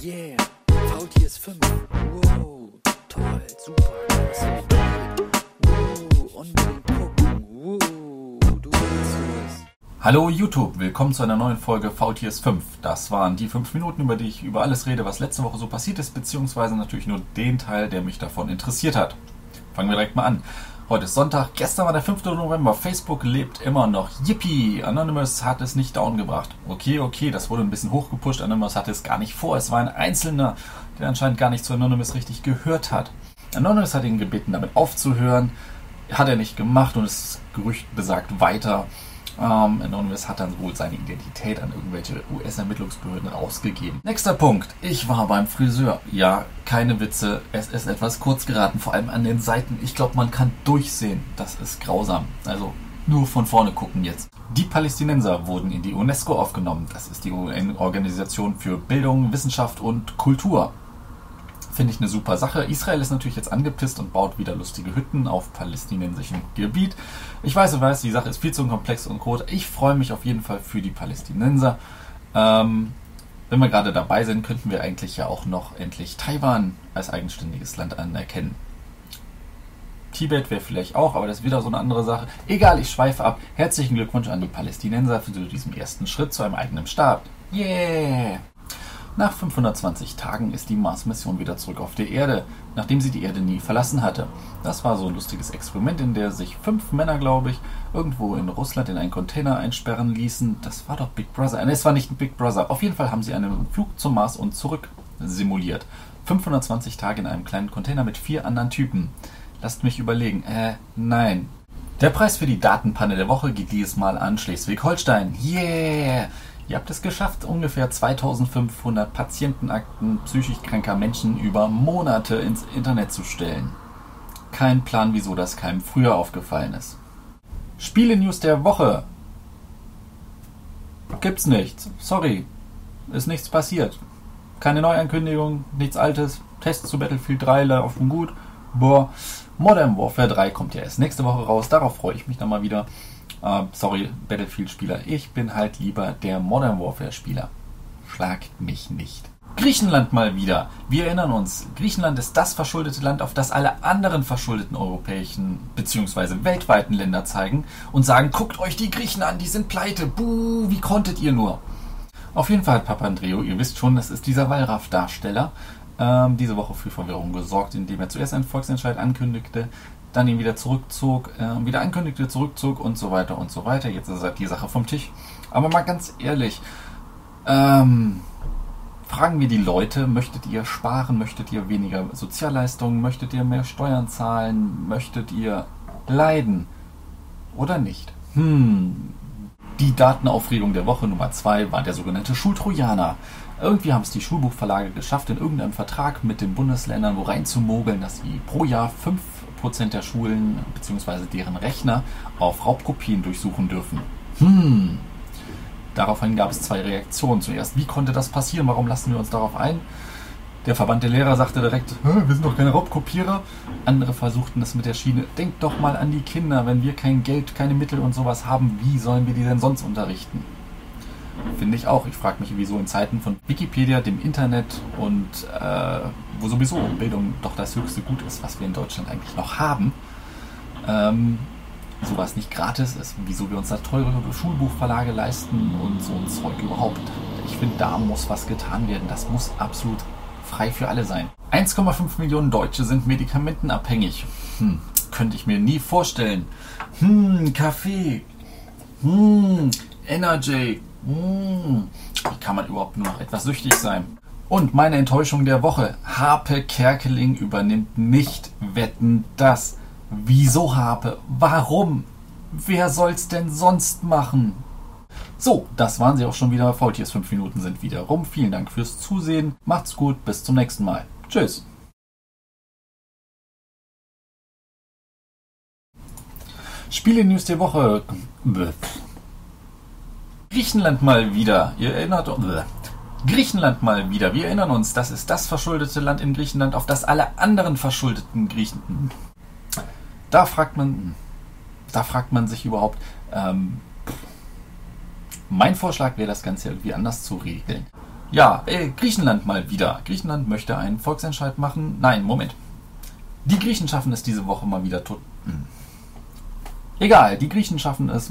Yeah, VTS 5. Wow, toll, super, klasse, Wow, unbedingt gucken. Wow, du willst es. Hallo YouTube, willkommen zu einer neuen Folge VTS 5. Das waren die 5 Minuten, über die ich über alles rede, was letzte Woche so passiert ist, beziehungsweise natürlich nur den Teil, der mich davon interessiert hat. Fangen wir direkt mal an. Heute ist Sonntag, gestern war der 5. November, Facebook lebt immer noch. Yippie! Anonymous hat es nicht down gebracht. Okay, okay, das wurde ein bisschen hochgepusht. Anonymous hatte es gar nicht vor. Es war ein Einzelner, der anscheinend gar nicht zu Anonymous richtig gehört hat. Anonymous hat ihn gebeten, damit aufzuhören. Hat er nicht gemacht und das Gerücht besagt weiter. Ähm, Anonymous hat dann wohl seine Identität an irgendwelche US-Ermittlungsbehörden rausgegeben. Nächster Punkt. Ich war beim Friseur. Ja, keine Witze. Es ist etwas kurz geraten, vor allem an den Seiten. Ich glaube, man kann durchsehen. Das ist grausam. Also nur von vorne gucken jetzt. Die Palästinenser wurden in die UNESCO aufgenommen. Das ist die UN-Organisation für Bildung, Wissenschaft und Kultur. Finde ich eine super Sache. Israel ist natürlich jetzt angepisst und baut wieder lustige Hütten auf palästinensischem Gebiet. Ich weiß, ich weiß, die Sache ist viel zu komplex und groß. Ich freue mich auf jeden Fall für die Palästinenser. Ähm, wenn wir gerade dabei sind, könnten wir eigentlich ja auch noch endlich Taiwan als eigenständiges Land anerkennen. Tibet wäre vielleicht auch, aber das ist wieder so eine andere Sache. Egal, ich schweife ab. Herzlichen Glückwunsch an die Palästinenser für diesen ersten Schritt zu einem eigenen Staat. Yeah! Nach 520 Tagen ist die Mars-Mission wieder zurück auf der Erde, nachdem sie die Erde nie verlassen hatte. Das war so ein lustiges Experiment, in der sich fünf Männer, glaube ich, irgendwo in Russland in einen Container einsperren ließen. Das war doch Big Brother. Nein, es war nicht Big Brother. Auf jeden Fall haben sie einen Flug zum Mars und zurück simuliert. 520 Tage in einem kleinen Container mit vier anderen Typen. Lasst mich überlegen. Äh, nein. Der Preis für die Datenpanne der Woche geht dieses Mal an Schleswig-Holstein. Yeah! Ihr habt es geschafft, ungefähr 2500 Patientenakten psychisch kranker Menschen über Monate ins Internet zu stellen. Kein Plan, wieso das keinem früher aufgefallen ist. Spiele-News der Woche. Gibt's nichts. Sorry. Ist nichts passiert. Keine Neuankündigung, nichts Altes. Tests zu Battlefield 3 laufen gut. Boah. Modern Warfare 3 kommt ja erst nächste Woche raus. Darauf freue ich mich dann mal wieder. Uh, sorry, Battlefield-Spieler. Ich bin halt lieber der Modern Warfare-Spieler. Schlagt mich nicht. Griechenland mal wieder. Wir erinnern uns, Griechenland ist das verschuldete Land, auf das alle anderen verschuldeten europäischen bzw. weltweiten Länder zeigen und sagen, guckt euch die Griechen an, die sind pleite. Buh, wie konntet ihr nur? Auf jeden Fall hat Papandreou, ihr wisst schon, das ist dieser Wallraff-Darsteller, ähm, diese Woche für Verwirrung gesorgt, indem er zuerst einen Volksentscheid ankündigte, dann ihn wieder zurückzog, äh, wieder ankündigte, zurückzog und so weiter und so weiter. Jetzt ist halt die Sache vom Tisch. Aber mal ganz ehrlich, ähm, fragen wir die Leute, möchtet ihr sparen, möchtet ihr weniger Sozialleistungen, möchtet ihr mehr Steuern zahlen, möchtet ihr leiden oder nicht? Hm, die Datenaufregung der Woche Nummer zwei war der sogenannte Schultrojaner. Irgendwie haben es die Schulbuchverlage geschafft, in irgendeinem Vertrag mit den Bundesländern wo reinzumogeln, dass sie pro Jahr 5% der Schulen bzw. deren Rechner auf Raubkopien durchsuchen dürfen. Hm. Daraufhin gab es zwei Reaktionen. Zuerst, wie konnte das passieren? Warum lassen wir uns darauf ein? Der Verband der Lehrer sagte direkt, wir sind doch keine Raubkopierer. Andere versuchten es mit der Schiene, denkt doch mal an die Kinder, wenn wir kein Geld, keine Mittel und sowas haben, wie sollen wir die denn sonst unterrichten? Finde ich auch. Ich frage mich, wieso in Zeiten von Wikipedia, dem Internet und äh, wo sowieso Bildung doch das höchste Gut ist, was wir in Deutschland eigentlich noch haben, ähm, sowas nicht gratis ist, wieso wir uns da teure Schulbuchverlage leisten und so ein Zeug überhaupt. Ich finde, da muss was getan werden. Das muss absolut frei für alle sein. 1,5 Millionen Deutsche sind medikamentenabhängig. Hm, könnte ich mir nie vorstellen. Hm, Kaffee. Hm, Energy. Hm, wie kann man überhaupt nur noch etwas süchtig sein? Und meine Enttäuschung der Woche. Harpe Kerkeling übernimmt nicht Wetten das. Wieso Harpe? Warum? Wer soll's denn sonst machen? So, das waren sie auch schon wieder. VTS 5 Minuten sind wieder rum. Vielen Dank fürs Zusehen. Macht's gut, bis zum nächsten Mal. Tschüss. Spiele-News der Woche. Griechenland mal wieder. Ihr erinnert euch. Griechenland mal wieder. Wir erinnern uns, das ist das verschuldete Land in Griechenland, auf das alle anderen verschuldeten Griechen. Da fragt man, da fragt man sich überhaupt. Ähm, mein Vorschlag wäre, das Ganze irgendwie anders zu regeln. Ja, äh, Griechenland mal wieder. Griechenland möchte einen Volksentscheid machen. Nein, Moment. Die Griechen schaffen es diese Woche mal wieder tot. Hm. Egal, die Griechen schaffen es